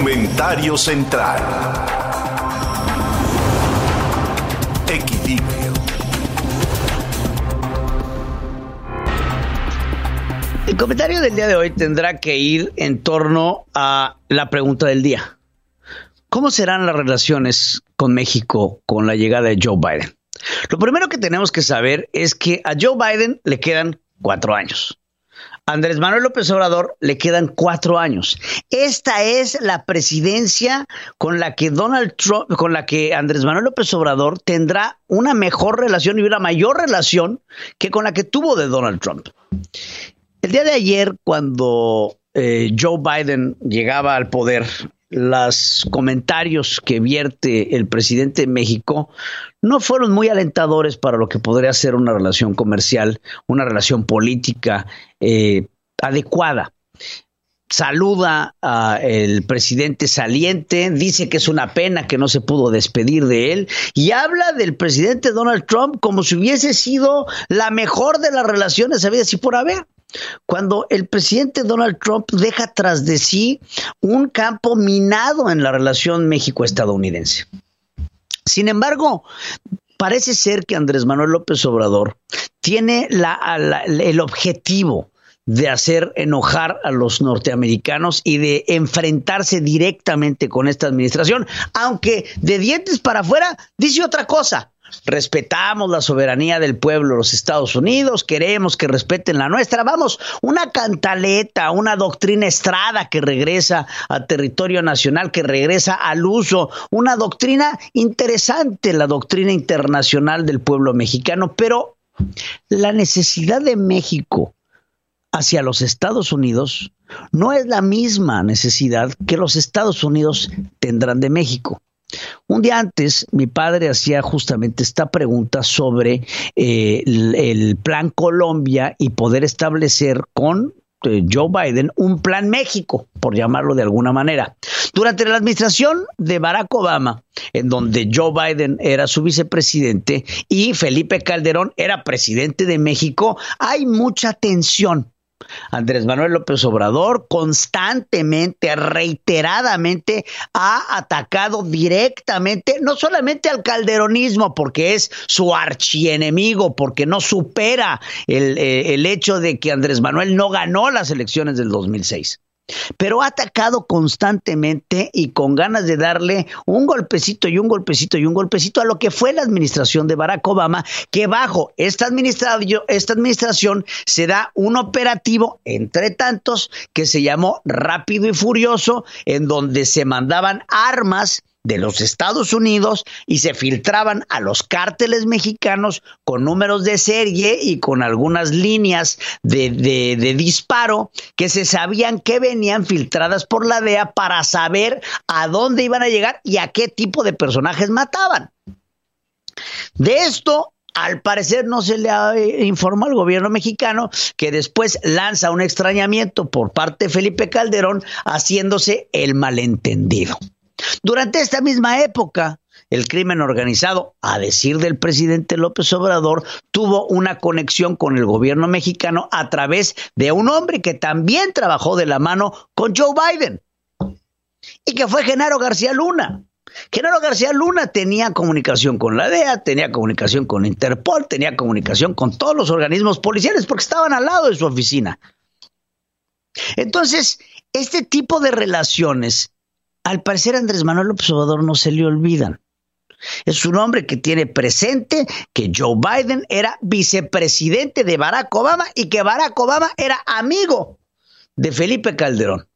comentario central. Equilibrio. El comentario del día de hoy tendrá que ir en torno a la pregunta del día. ¿Cómo serán las relaciones con México con la llegada de Joe Biden? Lo primero que tenemos que saber es que a Joe Biden le quedan cuatro años. Andrés Manuel López Obrador le quedan cuatro años. Esta es la presidencia con la que Donald Trump, con la que Andrés Manuel López Obrador tendrá una mejor relación y una mayor relación que con la que tuvo de Donald Trump. El día de ayer, cuando eh, Joe Biden llegaba al poder, los comentarios que vierte el presidente de México no fueron muy alentadores para lo que podría ser una relación comercial, una relación política eh, adecuada. Saluda al presidente saliente, dice que es una pena que no se pudo despedir de él y habla del presidente Donald Trump como si hubiese sido la mejor de las relaciones habidas y por haber cuando el presidente Donald Trump deja tras de sí un campo minado en la relación México-estadounidense. Sin embargo, parece ser que Andrés Manuel López Obrador tiene el objetivo de hacer enojar a los norteamericanos y de enfrentarse directamente con esta administración, aunque de dientes para afuera dice otra cosa respetamos la soberanía del pueblo de los Estados Unidos, queremos que respeten la nuestra. Vamos, una cantaleta, una doctrina estrada que regresa al territorio nacional, que regresa al uso, una doctrina interesante, la doctrina internacional del pueblo mexicano, pero la necesidad de México hacia los Estados Unidos no es la misma necesidad que los Estados Unidos tendrán de México. Un día antes, mi padre hacía justamente esta pregunta sobre eh, el, plan Colombia y poder establecer con eh, Joe Biden un plan México, por llamarlo de alguna manera. Durante la administración de Barack Obama, en donde Joe Biden era su vicepresidente y Felipe Calderón era presidente de México, hay mucha tensión Andrés Manuel López Obrador constantemente, reiteradamente ha atacado directamente, no solamente al calderonismo, porque es su archienemigo, porque no supera el, eh, el hecho de que Andrés Manuel no ganó las elecciones del 2006 pero ha atacado constantemente y con ganas de darle un golpecito y un golpecito y un golpecito a lo que fue la administración de Barack Obama, que bajo esta esta administración se da un operativo entre tantos que se llamó Rápido y Furioso, en donde se mandaban armas de los Estados Unidos y se filtraban a los cárteles mexicanos con números de serie y con algunas líneas de, de, disparo que se sabían que venían filtradas por la DEA para saber a dónde iban a llegar y a qué tipo de personajes mataban. De esto al parecer no se le eh, informado al gobierno mexicano que después lanza un extrañamiento por parte de Felipe Calderón haciéndose el malentendido. Durante esta misma época, el crimen organizado, a decir del presidente López Obrador, tuvo una conexión con el gobierno mexicano a través de un hombre que también trabajó de la mano con Joe Biden y que fue Genaro García Luna. Genaro García Luna tenía comunicación con la DEA, tenía comunicación con Interpol, tenía comunicación con todos los organismos policiales porque estaban al lado de su oficina. Entonces, este tipo de relaciones al parecer Andrés Manuel López Obrador no se le olvidan. Es un hombre que tiene presente que Joe Biden era vicepresidente de Barack Obama y que Barack Obama era amigo de Felipe Calderón.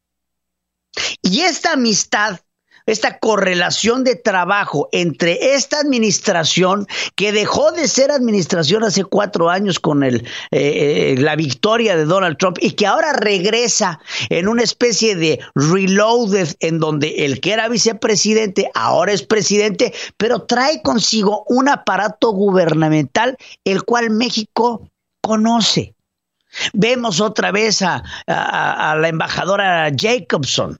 Y esta amistad esta correlación de trabajo entre esta administración que dejó de ser administración hace cuatro años con eh, eh, la victoria de Donald Trump y que ahora regresa en una especie de reloaded en donde el que era vicepresidente ahora es presidente, pero trae consigo un aparato gubernamental el cual México conoce. Vemos otra vez a, a la embajadora Jacobson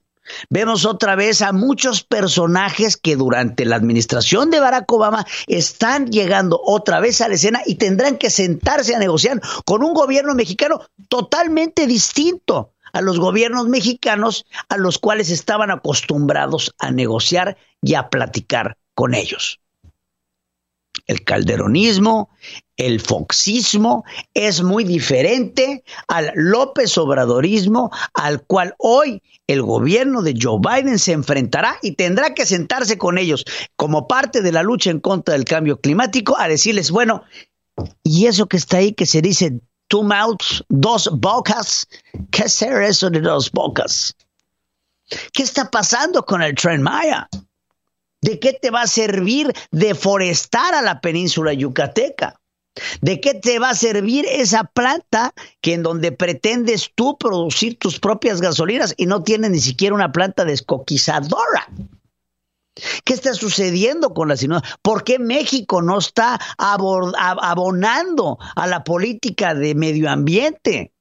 Vemos otra vez a muchos personajes que durante la administración de Barack Obama están llegando otra vez a la escena y tendrán que sentarse a negociar con un gobierno mexicano totalmente distinto a los gobiernos mexicanos a los cuales estaban acostumbrados a negociar y a platicar con ellos. El calderonismo, el foxismo es muy diferente al López Obradorismo al cual hoy el gobierno de Joe Biden se enfrentará y tendrá que sentarse con ellos como parte de la lucha en contra del cambio climático a decirles, bueno, y eso que está ahí que se dice two mouths, dos bocas, ¿qué ser eso de dos bocas? ¿Qué está pasando con el tren Maya? ¿De qué te va a servir deforestar a la península yucateca? ¿De qué te va a servir esa planta que en donde pretendes tú producir tus propias gasolinas y no tienes ni siquiera una planta descoquizadora? ¿Qué está sucediendo con la ciudad? ¿Por qué México no está abonando a la política de medio ambiente?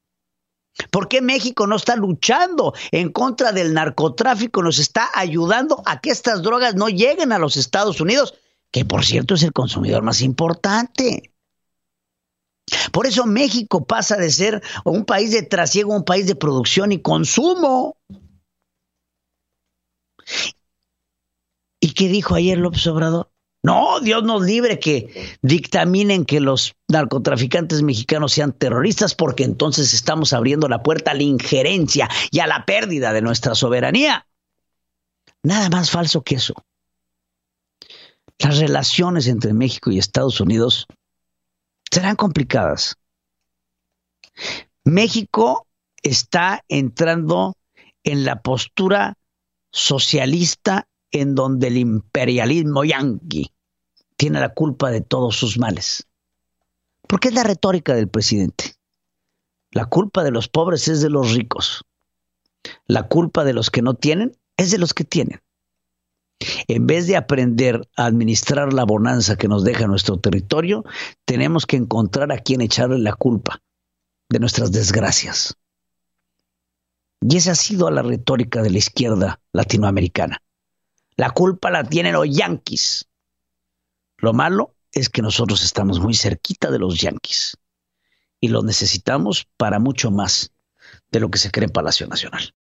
¿Por qué México no está luchando en contra del narcotráfico? Nos está ayudando a que estas drogas no lleguen a los Estados Unidos, que por cierto es el consumidor más importante. Por eso México pasa de ser un país de trasiego a un país de producción y consumo. ¿Y qué dijo ayer López Obrador? No, Dios nos libre que dictaminen que los narcotraficantes mexicanos sean terroristas porque entonces estamos abriendo la puerta a la injerencia y a la pérdida de nuestra soberanía. Nada más falso que eso. Las relaciones entre México y Estados Unidos serán complicadas. México está entrando en la postura socialista en donde el imperialismo yanqui tiene la culpa de todos sus males. Porque es la retórica del presidente. La culpa de los pobres es de los ricos. La culpa de los que no tienen es de los que tienen. En vez de aprender a administrar la bonanza que nos deja nuestro territorio, tenemos que encontrar a quien echarle la culpa de nuestras desgracias. Y esa ha sido la retórica de la izquierda latinoamericana. La culpa la tienen los yanquis. Lo malo es que nosotros estamos muy cerquita de los yanquis y los necesitamos para mucho más de lo que se cree en Palacio Nacional.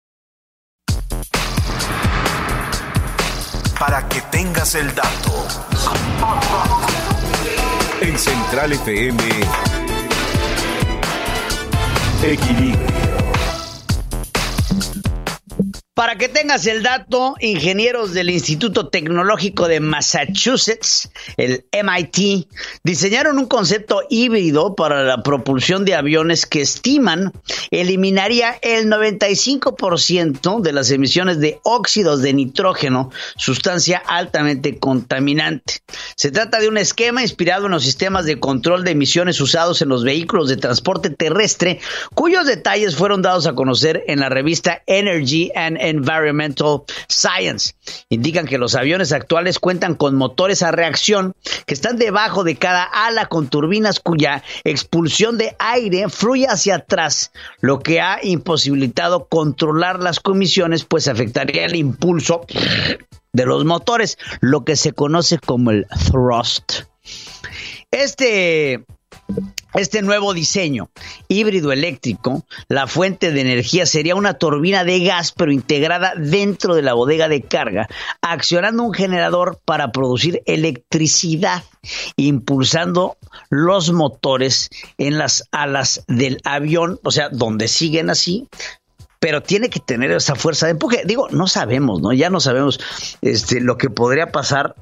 Para que tengas el dato. En Central FM. Equilibrio. Para que tengas el dato, ingenieros del Instituto Tecnológico de Massachusetts, el MIT, diseñaron un concepto híbrido para la propulsión de aviones que estiman eliminaría el 95% de las emisiones de óxidos de nitrógeno, sustancia altamente contaminante. Se trata de un esquema inspirado en los sistemas de control de emisiones usados en los vehículos de transporte terrestre, cuyos detalles fueron dados a conocer en la revista Energy and Environmental Science. Indican que los aviones actuales cuentan con motores a reacción que están debajo de cada ala con turbinas cuya expulsión de aire fluye hacia atrás, lo que ha imposibilitado controlar las comisiones, pues afectaría el impulso de los motores, lo que se conoce como el thrust. Este este nuevo diseño híbrido eléctrico, la fuente de energía sería una turbina de gas pero integrada dentro de la bodega de carga, accionando un generador para producir electricidad, impulsando los motores en las alas del avión, o sea, donde siguen así, pero tiene que tener esa fuerza de empuje. Digo, no sabemos, ¿no? Ya no sabemos este, lo que podría pasar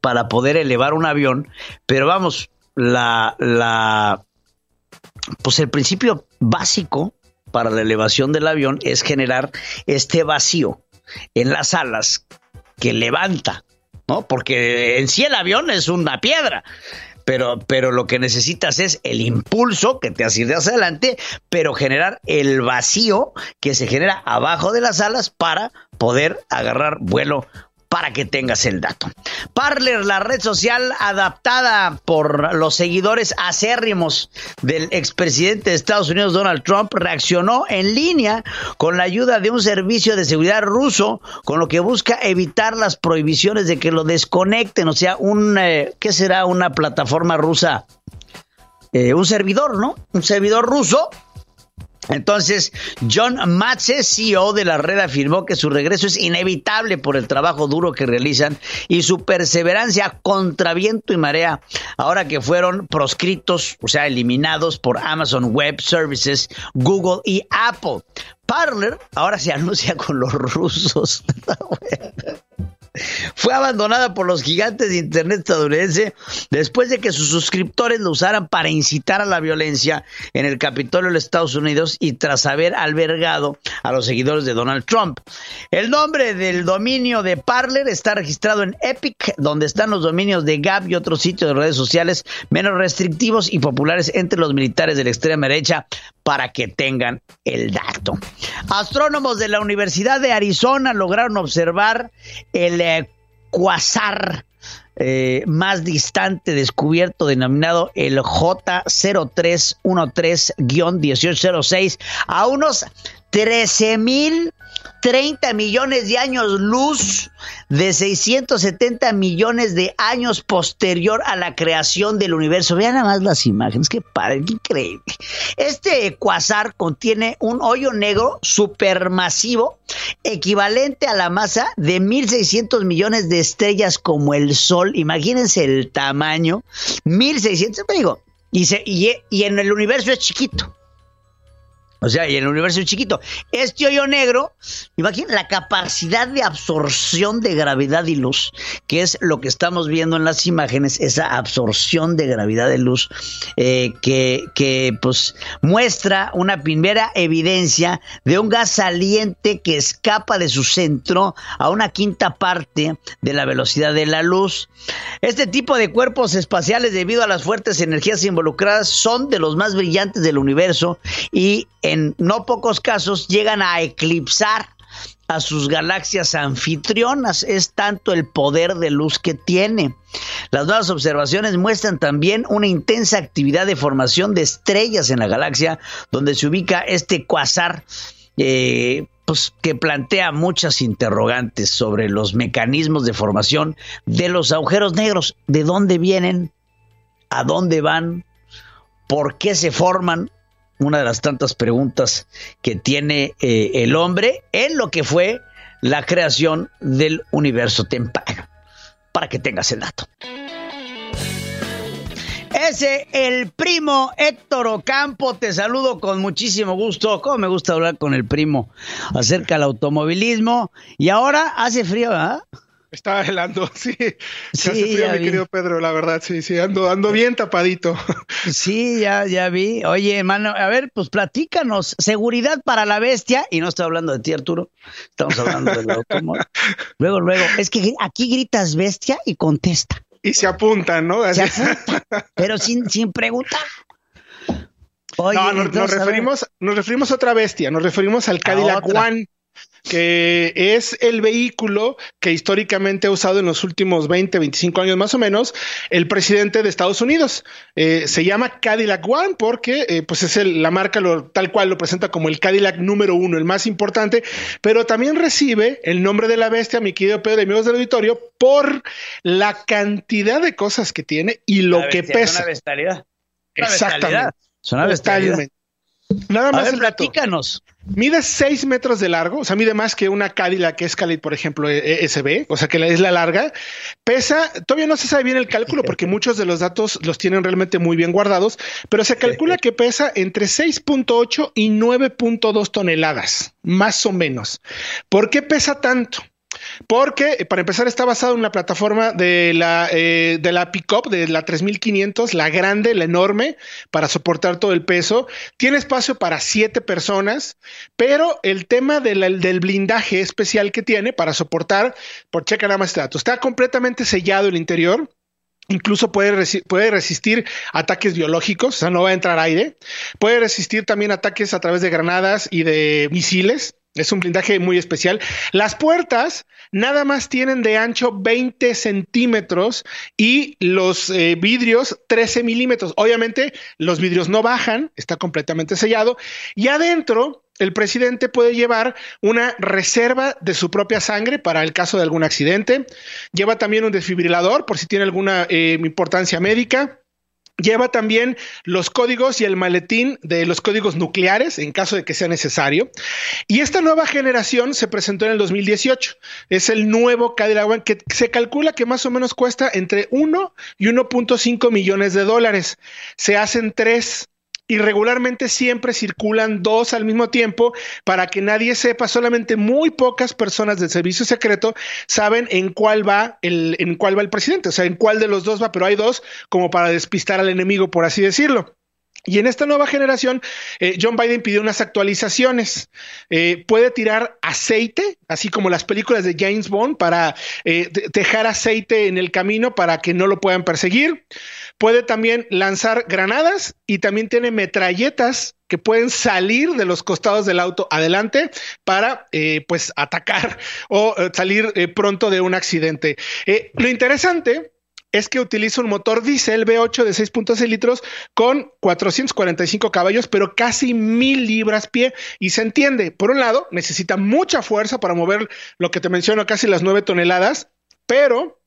para poder elevar un avión, pero vamos, la, la, pues el principio básico para la elevación del avión es generar este vacío en las alas que levanta, ¿no? Porque en sí el avión es una piedra. Pero, pero lo que necesitas es el impulso que te hace ir hacia adelante, pero generar el vacío que se genera abajo de las alas para poder agarrar vuelo para que tengas el dato. Parler, la red social adaptada por los seguidores acérrimos del expresidente de Estados Unidos Donald Trump, reaccionó en línea con la ayuda de un servicio de seguridad ruso, con lo que busca evitar las prohibiciones de que lo desconecten, o sea, un, eh, ¿qué será? Una plataforma rusa, eh, un servidor, ¿no? Un servidor ruso Entonces, John Matze, CEO de la red, afirmó que su regreso es inevitable por el trabajo duro que realizan y su perseverancia contra viento y marea, ahora que fueron proscritos, o sea, eliminados por Amazon Web Services, Google y Apple. Parler ahora se anuncia con los rusos. fue abandonada por los gigantes de Internet estadounidense después de que sus suscriptores lo usaran para incitar a la violencia en el Capitolio de los Estados Unidos y tras haber albergado a los seguidores de Donald Trump. El nombre del dominio de Parler está registrado en Epic, donde están los dominios de Gap y otros sitios de redes sociales menos restrictivos y populares entre los militares de la extrema derecha para que tengan el dato. Astrónomos de la Universidad de Arizona lograron observar el cuasar eh, más distante descubierto denominado el J0313-1806 a unos 13 mil 30 millones de años luz de 670 millones de años posterior a la creación del universo. Vean nada más las imágenes, qué padre, qué increíble. Este cuasar contiene un hoyo negro supermasivo equivalente a la masa de 1.600 millones de estrellas como el Sol. Imagínense el tamaño, 1.600, digo, y en el universo es chiquito. O sea, y el universo es chiquito. Este hoyo negro, imagínate la capacidad de absorción de gravedad y luz, que es lo que estamos viendo en las imágenes, esa absorción de gravedad y luz, eh, que, que pues muestra una primera evidencia de un gas saliente que escapa de su centro a una quinta parte de la velocidad de la luz. Este tipo de cuerpos espaciales, debido a las fuertes energías involucradas, son de los más brillantes del universo y en no pocos casos llegan a eclipsar a sus galaxias anfitrionas. Es tanto el poder de luz que tiene. Las nuevas observaciones muestran también una intensa actividad de formación de estrellas en la galaxia, donde se ubica este cuasar. Eh, pues, que plantea muchas interrogantes sobre los mecanismos de formación de los agujeros negros, de dónde vienen, a dónde van, por qué se forman, una de las tantas preguntas que tiene eh, el hombre en lo que fue la creación del universo temprano. Para que tengas el dato. Ese, el primo Héctor Ocampo, te saludo con muchísimo gusto. Cómo me gusta hablar con el primo acerca del automovilismo. Y ahora hace frío, ¿verdad? Estaba helando, sí. Sí, frío, mi querido Pedro, la verdad, sí, sí, ando, ando bien tapadito. Sí, ya, ya vi. Oye, hermano, a ver, pues platícanos. Seguridad para la bestia, y no estoy hablando de ti, Arturo, estamos hablando del automóvil. Luego, luego, es que aquí gritas bestia y contesta. Y se apuntan, ¿no? Se apuntan, pero sin, sin preguntar. Oye, no, nos, referimos, nos referimos a otra bestia, nos referimos al Cadillac One que es el vehículo que históricamente ha usado en los últimos 20, 25 años más o menos el presidente de Estados Unidos. Eh, se llama Cadillac One porque eh, pues es la marca tal cual lo presenta como el Cadillac número uno, el más importante, pero también recibe el nombre de la bestia, mi querido Pedro y amigos del auditorio, por la cantidad de cosas que tiene y lo que pesa. Es una bestialidad. Exactamente. Es una bestialidad. Nada más. A ver, platícanos. Mide 6 metros de largo, o sea, mide más que una Cadillac Escalade, por ejemplo, ESB, e o sea, que es la larga. Pesa, todavía no se sabe bien el cálculo porque muchos de los datos los tienen realmente muy bien guardados, pero se calcula que pesa entre 6.8 y 9.2 toneladas, más o menos. ¿Por qué pesa tanto? Porque, eh, para empezar, está basado en la plataforma de la, eh, de la Pickup, de la 3500, la grande, la enorme, para soportar todo el peso. Tiene espacio para siete personas, pero el tema del blindaje especial que tiene para soportar, por checa nada más este dato, está completamente sellado el interior. Incluso puede, puede, resistir ataques biológicos, o sea, no va a entrar aire. Puede resistir también ataques a través de granadas y de misiles. Es un blindaje muy especial. Las puertas nada más tienen de ancho 20 centímetros y los eh, vidrios 13 milímetros. Obviamente los vidrios no bajan, está completamente sellado. Y adentro el presidente puede llevar una reserva de su propia sangre para el caso de algún accidente. Lleva también un desfibrilador por si tiene alguna eh, importancia médica Lleva también los códigos y el maletín de los códigos nucleares en caso de que sea necesario. Y esta nueva generación se presentó en el 2018. Es el nuevo Cadillac que se calcula que más o menos cuesta entre 1 y 1.5 millones de dólares. Se hacen tres y regularmente siempre circulan dos al mismo tiempo para que nadie sepa, solamente muy pocas personas del servicio secreto saben en cuál va el en cuál va el presidente, o sea, en cuál de los dos va, pero hay dos como para despistar al enemigo, por así decirlo. Y en esta nueva generación, eh, John Biden pidió unas actualizaciones. Eh, puede tirar aceite, así como las películas de James Bond, para eh, dejar aceite en el camino para que no lo puedan perseguir. Puede también lanzar granadas y también tiene metralletas que pueden salir de los costados del auto adelante para pues atacar o salir pronto de un accidente. lo interesante es que utiliza un motor diésel V8 de 6.6 litros con 445 caballos, pero casi mil libras pie. Y se entiende, por un lado, necesita mucha fuerza para mover lo que te menciono, casi las 9 toneladas, pero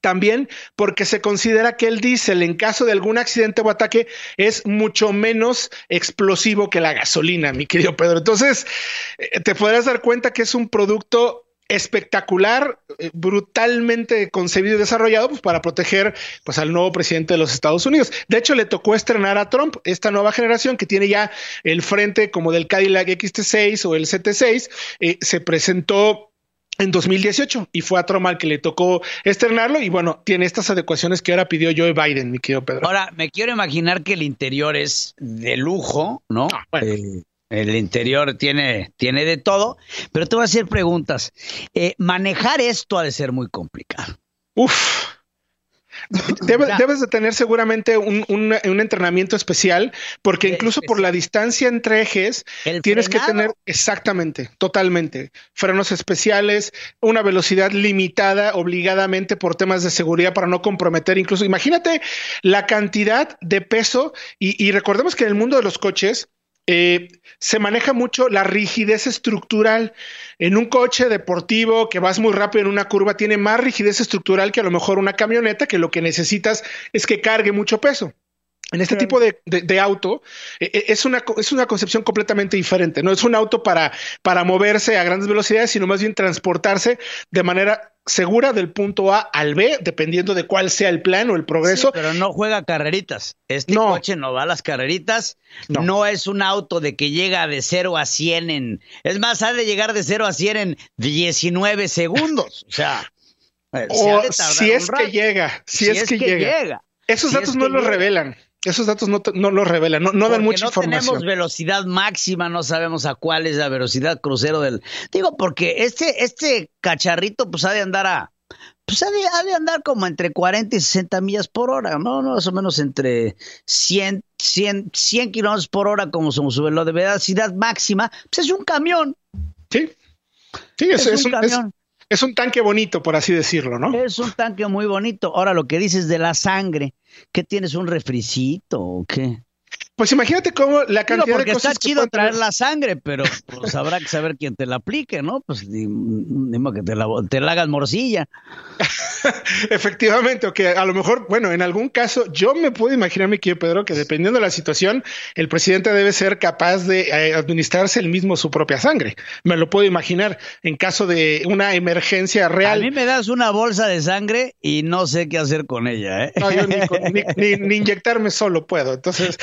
también porque se considera que el diésel en caso de algún accidente o ataque es mucho menos explosivo que la gasolina, mi querido Pedro. Entonces, eh, te podrás dar cuenta que es un producto espectacular, eh, brutalmente concebido y desarrollado pues, para proteger pues, al nuevo presidente de los Estados Unidos. De hecho, le tocó estrenar a Trump esta nueva generación que tiene ya el frente como del Cadillac XT6 o el CT6. Eh, se presentó en 2018 y fue a Trump al que le tocó estrenarlo y bueno, tiene estas adecuaciones que ahora pidió Joe Biden, mi querido Pedro. Ahora, me quiero imaginar que el interior es de lujo, ¿no? Ah, eh, el interior tiene, tiene de todo, pero te voy a hacer preguntas. Eh, manejar esto ha de ser muy complicado. Uf. Debes, de tener seguramente un, entrenamiento especial, porque incluso por la distancia entre ejes, tienes que tener exactamente, totalmente, frenos especiales, una velocidad limitada obligadamente por temas de seguridad para no comprometer. Incluso imagínate la cantidad de peso y, y recordemos que en el mundo de los coches, eh, se maneja mucho la rigidez estructural. En un coche deportivo que vas muy rápido en una curva, tiene más rigidez estructural que a lo mejor una camioneta, que lo que necesitas es que cargue mucho peso. En este tipo de, auto eh, eh, es, una, es una concepción completamente diferente. No es un auto para, para moverse a grandes velocidades, sino más bien transportarse de manera segura del punto A al B, dependiendo de cuál sea el plan o el progreso. pero no juega carreritas. Este coche no va a las carreritas. No. es un auto de que llega de 0 a 100 en. Es más, ha de llegar de 0 a 100 en 19 segundos. O sea. Eh, si es que llega, si, es, que, llega. Esos datos no los revelan. Esos datos no, no lo revelan, no, no dan mucha no información. tenemos velocidad máxima, no sabemos a cuál es la velocidad crucero del. Digo, porque este, este cacharrito, pues ha de andar a. Pues ha de, andar como entre 40 y 60 millas por hora, ¿no? Más o menos entre 100, 100, 100 kilómetros por hora, como su de velocidad máxima. Pues es un camión. Sí. Sí, es, un, camión. Es, un tanque bonito, por así decirlo, ¿no? Es un tanque muy bonito. Ahora, lo que dices de la sangre ¿Qué tienes, un refricito o qué? Pues imagínate cómo la cantidad de cosas está chido traer la sangre, pero pues habrá que saber quién te la aplique, ¿no? Pues ni, que te la, te la hagas morcilla. Efectivamente, o que a lo mejor, bueno, en algún caso, yo me puedo imaginar, mi querido Pedro, que dependiendo de la situación, el presidente debe ser capaz de eh, administrarse el mismo su propia sangre. Me lo puedo imaginar en caso de una emergencia real. A mí me das una bolsa de sangre y no sé qué hacer con ella, ¿eh? No, yo ni, inyectarme solo puedo. Entonces,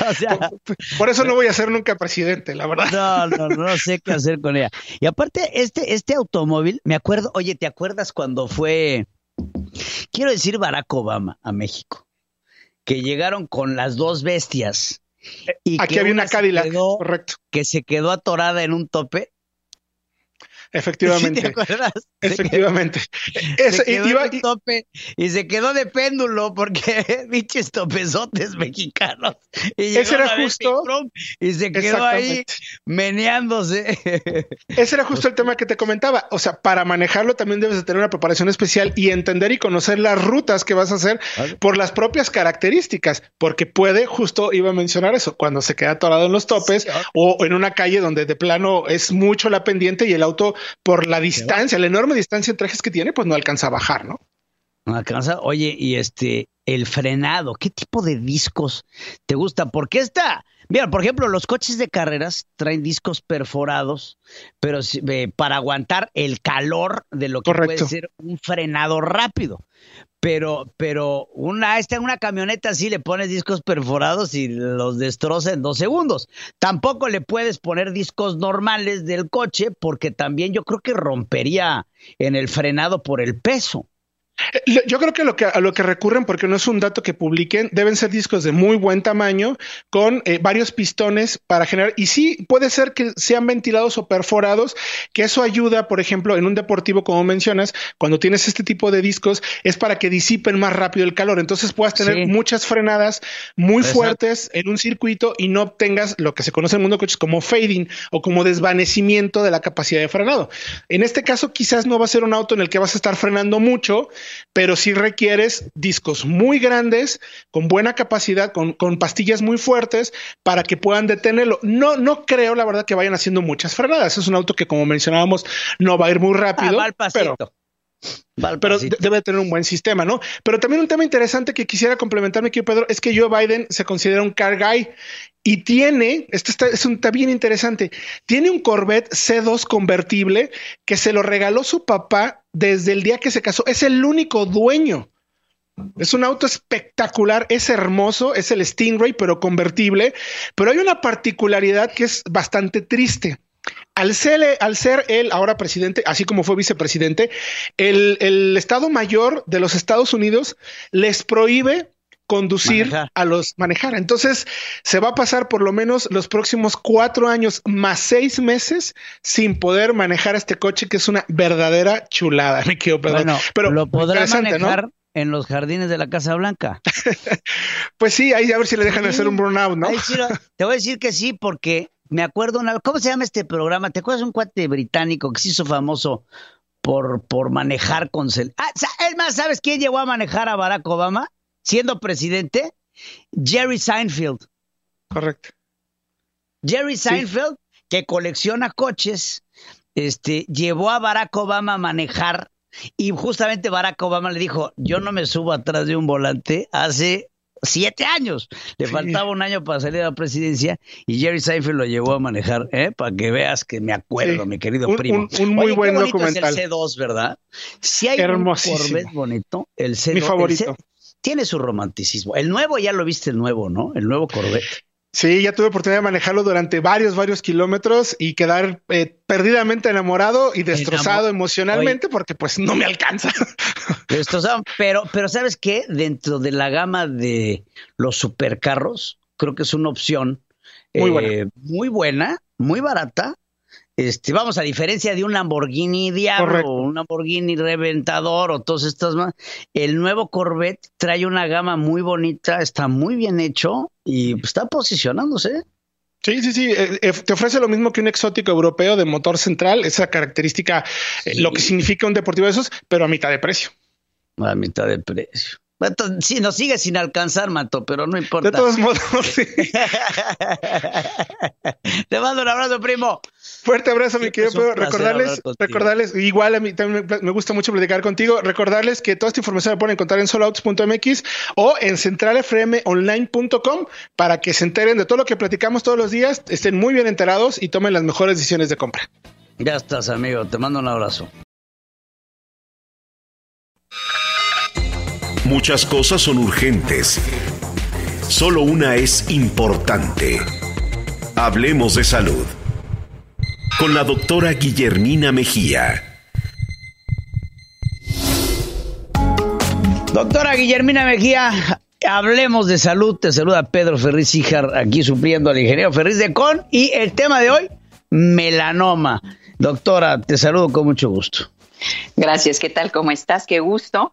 por, eso no voy a ser nunca presidente, la verdad. No, no, no sé qué hacer con ella. Y aparte, este, este automóvil, me acuerdo, oye, ¿te acuerdas cuando fue Quiero decir Barack Obama a México, que llegaron con las dos bestias. Y Aquí había una Cadillac, correcto. Que se quedó atorada en un tope Efectivamente. ¿Te acuerdas? Efectivamente. se quedó iba, y... tope y se quedó de péndulo porque biches topezotes mexicanos. Y ese era justo. Y se quedó ahí meneándose. Ese era justo el tema que te comentaba. O sea, para manejarlo también debes de tener una preparación especial y entender y conocer las rutas que vas a hacer por las propias características, porque puede, justo iba a mencionar eso, cuando se queda atorado en los topes o en una calle donde de plano es mucho la pendiente y el auto por la distancia, la enorme distancia entre ejes que tiene, pues no alcanza a bajar, ¿no? No alcanza. Oye, y este, el frenado. ¿Qué tipo de discos te gusta? Porque está, mira, por ejemplo, los coches de carreras traen discos perforados, pero eh, para aguantar el calor de lo que puede ser un frenado rápido. Pero, pero una, esta en una camioneta sí le pones discos perforados y los destroza en dos segundos. Tampoco le puedes poner discos normales del coche porque también yo creo que rompería en el frenado por el peso. Yo creo que, lo que a lo que recurren, porque no es un dato que publiquen, deben ser discos de muy buen tamaño con eh, varios pistones para generar. Y sí, puede ser que sean ventilados o perforados, que eso ayuda, por ejemplo, en un deportivo, como mencionas, cuando tienes este tipo de discos, es para que disipen más rápido el calor. Entonces puedas tener muchas frenadas muy fuertes en un circuito y no obtengas lo que se conoce en el mundo de coches como fading o como desvanecimiento de la capacidad de frenado. En este caso, quizás no va a ser un auto en el que vas a estar frenando mucho pero sí requieres discos muy grandes, con buena capacidad, con, pastillas muy fuertes para que puedan detenerlo. No, no creo, la verdad, que vayan haciendo muchas frenadas. Es un auto que, como mencionábamos, no va a ir muy rápido. Ah, pero, pero debe tener un buen sistema, ¿no? Pero también un tema interesante que quisiera complementar, mi querido Pedro, es que Joe Biden se considera un car guy y tiene, esto está, es un, bien interesante, tiene un Corvette C2 convertible que se lo regaló su papá desde el día que se casó. Es el único dueño. Es un auto espectacular, es hermoso, es el Stingray, pero convertible. Pero hay una particularidad que es bastante triste. Al ser, al ser él ahora presidente, así como fue vicepresidente, el, el Estado Mayor de los Estados Unidos les prohíbe conducir a los manejar. Entonces se va a pasar por lo menos los próximos cuatro años más seis meses sin poder manejar este coche que es una verdadera chulada. Me quedo, perdón. pero lo podrá manejar. En los jardines de la Casa Blanca. pues sí, ahí a ver si le dejan hacer un burnout, ¿no? te voy a decir que sí, porque me acuerdo una, ¿cómo se llama este programa? ¿Te acuerdas de un cuate británico que se hizo famoso por, por manejar con cel ah, es más, ¿sabes quién llegó a manejar a Barack Obama siendo presidente? Jerry Seinfeld. Correcto. Jerry Seinfeld, que colecciona coches, este, llevó a Barack Obama a manejar y justamente Barack Obama le dijo, yo no me subo atrás de un volante hace siete años. Le faltaba un año para salir a la presidencia y Jerry Seinfeld lo llevó a manejar, ¿eh? para que veas que me acuerdo, mi querido primo. Un, muy buen documental. Es el C2, ¿verdad? Si hay un Corvette bonito, el C2. Mi favorito. Tiene su romanticismo. El nuevo ya lo viste, el nuevo, ¿no? El nuevo Corvette. Sí, ya tuve oportunidad de manejarlo durante varios, varios kilómetros y quedar eh, perdidamente enamorado y destrozado emocionalmente porque pues no me alcanza. Destrozado, pero, pero ¿sabes qué? Dentro de la gama de los supercarros, creo que es una opción muy buena, eh, muy, buena, muy barata este, vamos, a diferencia de un Lamborghini Diablo, un Lamborghini Reventador o todos estos más, el nuevo Corvette trae una gama muy bonita, está muy bien hecho y está posicionándose. Sí, sí, sí. Eh, eh, te ofrece lo mismo que un exótico europeo de motor central, esa característica, eh, lo que significa un deportivo de esos, pero a mitad de precio. A mitad de precio. Sí, nos sigue sin alcanzar, Mato, pero no importa. De todos modos, Te mando un abrazo, primo. Fuerte abrazo, mi querido. Recordarles, recordarles, igual a mí también me gusta mucho platicar contigo. Recordarles que toda esta información la pueden encontrar en solouts.mx o en centralfmonline.com para que se enteren de todo lo que platicamos todos los días, estén muy bien enterados y tomen las mejores decisiones de compra. Ya estás, amigo. Te mando un abrazo. Muchas cosas son urgentes. Solo una es importante. Hablemos de salud. Con la doctora Guillermina Mejía. Doctora Guillermina Mejía, hablemos de salud. Te saluda Pedro Ferriz Híjar, aquí supliendo al ingeniero Ferriz de Con. Y el tema de hoy, melanoma. Doctora, te saludo con mucho gusto. Gracias, ¿qué tal? ¿Cómo estás? Qué gusto.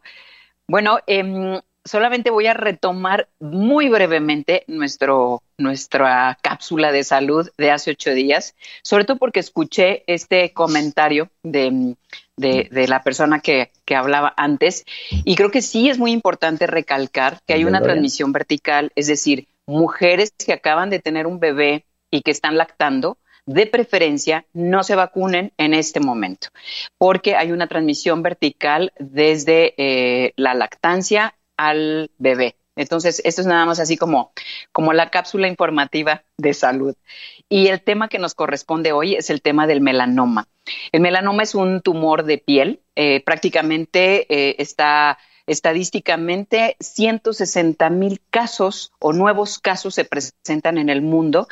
Bueno, eh, solamente voy a retomar muy brevemente nuestro, nuestra cápsula de salud de hace ocho días, sobre todo porque escuché este comentario de, de, la persona que, que, hablaba antes y creo que sí es muy importante recalcar que hay una transmisión vertical, es decir, mujeres que acaban de tener un bebé y que están lactando, de preferencia no se vacunen en este momento, porque hay una transmisión vertical desde eh, la lactancia al bebé. Entonces, esto es nada más así como, como la cápsula informativa de salud. Y el tema que nos corresponde hoy es el tema del melanoma. El melanoma es un tumor de piel, eh, prácticamente eh, está Estadísticamente, 160 mil casos o nuevos casos se presentan en el mundo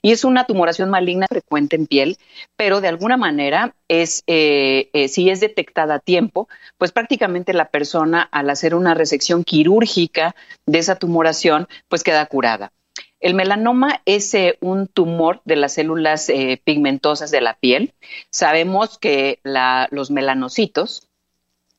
y es una tumoración maligna frecuente en piel, pero de alguna manera es, eh, eh, si es detectada a tiempo, pues prácticamente la persona al hacer una resección quirúrgica de esa tumoración, pues queda curada. El melanoma es eh, un tumor de las células pigmentosas de la piel. Sabemos que los melanocitos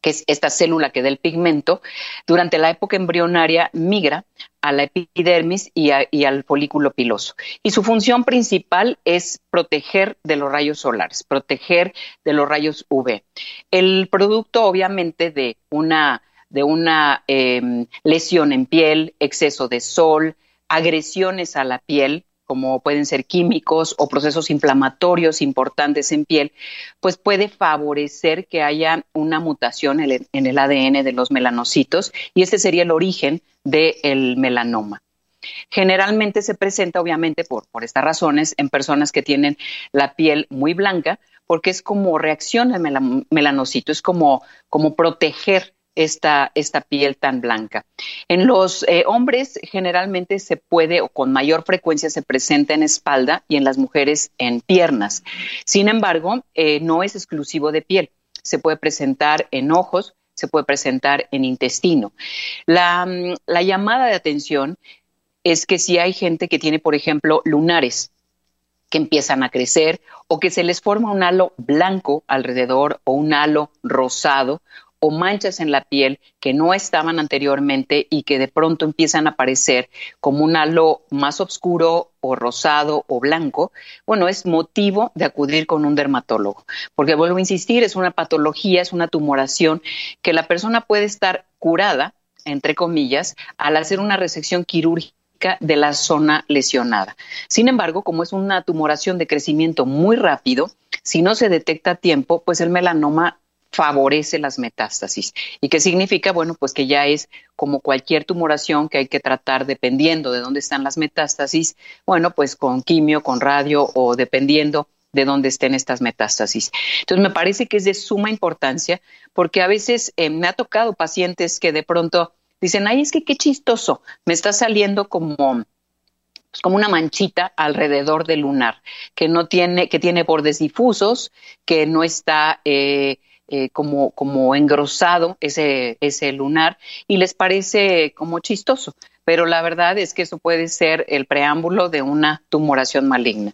que es esta célula que da el pigmento, durante la época embrionaria migra a la epidermis y, al folículo piloso. Y su función principal es proteger de los rayos solares, proteger de los rayos UV. El producto, obviamente, de una, de una em, lesión en piel, exceso de sol, agresiones a la piel, como pueden ser químicos o procesos inflamatorios importantes en piel, pues puede favorecer que haya una mutación en el, ADN de los melanocitos y este sería el origen del melanoma. Generalmente se presenta, obviamente, por, estas razones, en personas que tienen la piel muy blanca, porque es como reacción al melanocito, es como, como proteger esta, esta piel tan blanca. En los eh, hombres generalmente se puede o con mayor frecuencia se presenta en espalda y en las mujeres en piernas. Sin embargo, eh, no es exclusivo de piel. Se puede presentar en ojos, se puede presentar en intestino. La, la llamada de atención es que si hay gente que tiene, por ejemplo, lunares, que empiezan a crecer o que se les forma un halo blanco alrededor o un halo rosado o manchas en la piel que no estaban anteriormente y que de pronto empiezan a aparecer como un halo más oscuro o rosado o blanco, bueno, es motivo de acudir con un dermatólogo. Porque vuelvo a insistir, es una patología, es una tumoración que la persona puede estar curada, entre comillas, al hacer una resección quirúrgica de la zona lesionada. Sin embargo, como es una tumoración de crecimiento muy rápido, si no se detecta a tiempo, pues el melanoma favorece las metástasis. ¿Y qué significa? Bueno, pues que ya es como cualquier tumoración que hay que tratar dependiendo de dónde están las metástasis, bueno, pues con quimio, con radio o dependiendo de dónde estén estas metástasis. Entonces, me parece que es de suma importancia porque a veces eh, me ha tocado pacientes que de pronto dicen, ay, es que qué chistoso, me está saliendo como pues, como una manchita alrededor del lunar, que no tiene, que tiene bordes difusos, que no está eh, eh, como, como engrosado ese, ese lunar y les parece como chistoso pero la verdad es que eso puede ser el preámbulo de una tumoración maligna.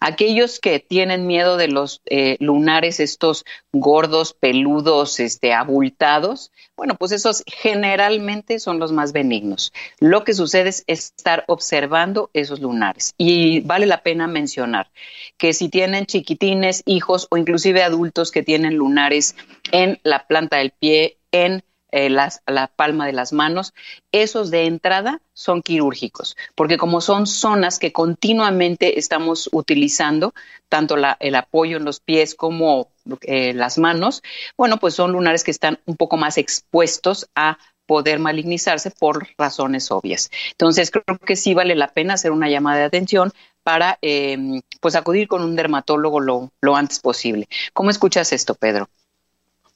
Aquellos que tienen miedo de los eh, lunares, estos gordos, peludos, este, abultados, bueno, pues esos generalmente son los más benignos. Lo que sucede es estar observando esos lunares. Y vale la pena mencionar que si tienen chiquitines, hijos o inclusive adultos que tienen lunares en la planta del pie, en eh, la palma de las manos, esos de entrada son quirúrgicos, porque como son zonas que continuamente estamos utilizando, tanto el apoyo en los pies como eh, las manos, bueno, pues son lunares que están un poco más expuestos a poder malignizarse por razones obvias. Entonces, creo que sí vale la pena hacer una llamada de atención para em, pues acudir con un dermatólogo lo, lo antes posible. ¿Cómo escuchas esto, Pedro?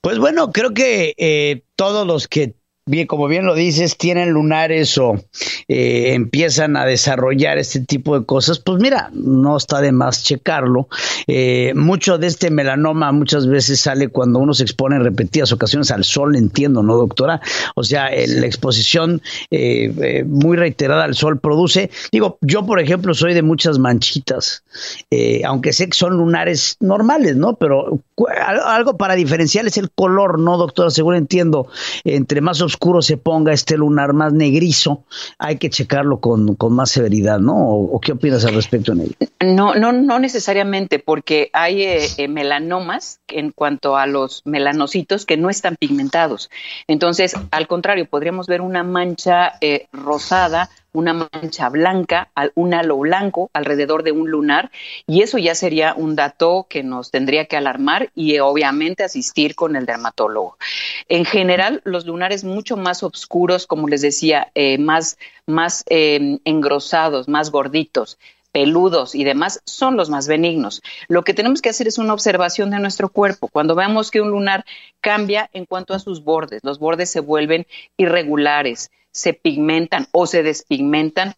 Pues bueno, creo que eh, todos los que bien, como bien lo dices, tienen lunares o eh, empiezan a desarrollar este tipo de cosas, pues mira, no está de más checarlo. Eh, mucho de este melanoma muchas veces sale cuando uno se expone en repetidas ocasiones al sol, entiendo, ¿no, doctora? O sea, la exposición eh, muy reiterada al sol produce, digo, yo por ejemplo soy de muchas manchitas, aunque sé que son lunares normales, ¿no? Pero algo para diferenciar es el color, ¿no, doctora? Seguro entiendo, entre más oscuro se ponga este lunar más negrizo, hay que checarlo con, más severidad, ¿no? ¿O, qué opinas al respecto en ello? No, no, no necesariamente, porque hay eh, eh, melanomas en cuanto a los melanocitos que no están pigmentados. Entonces, al contrario, podríamos ver una mancha eh, rosada una mancha blanca, un halo blanco alrededor de un lunar y eso ya sería un dato que nos tendría que alarmar y obviamente asistir con el dermatólogo. En general, los lunares mucho más oscuros, como les decía, eh, más, más eh, engrosados, más gorditos, peludos y demás son los más benignos. Lo que tenemos que hacer es una observación de nuestro cuerpo. Cuando vemos que un lunar cambia en cuanto a sus bordes, los bordes se vuelven irregulares, se pigmentan o se despigmentan,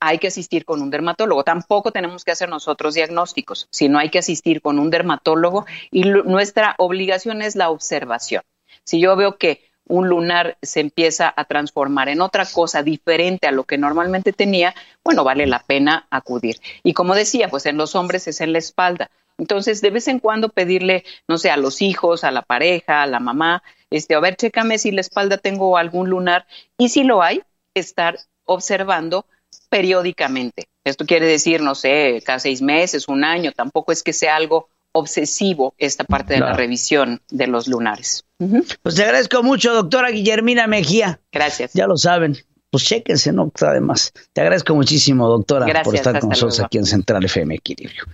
hay que asistir con un dermatólogo. Tampoco tenemos que hacer nosotros diagnósticos, sino hay que asistir con un dermatólogo y nuestra obligación es la observación. Si yo veo que un lunar se empieza a transformar en otra cosa diferente a lo que normalmente tenía, bueno, vale la pena acudir. Y como decía, pues en los hombres es en la espalda. Entonces, de vez en cuando pedirle, no sé, a los hijos, a la pareja, a la mamá, este, a ver, chécame si la espalda tengo algún lunar y si lo hay, estar observando periódicamente. Esto quiere decir, no sé, cada seis meses, un año, tampoco es que sea algo obsesivo esta parte de la revisión de los lunares. Pues te agradezco mucho, doctora Guillermina Mejía. Gracias. Ya lo saben. Pues chéquense, ¿no? Además, te agradezco muchísimo, doctora, por estar con nosotros aquí en Central FM Equilibrio.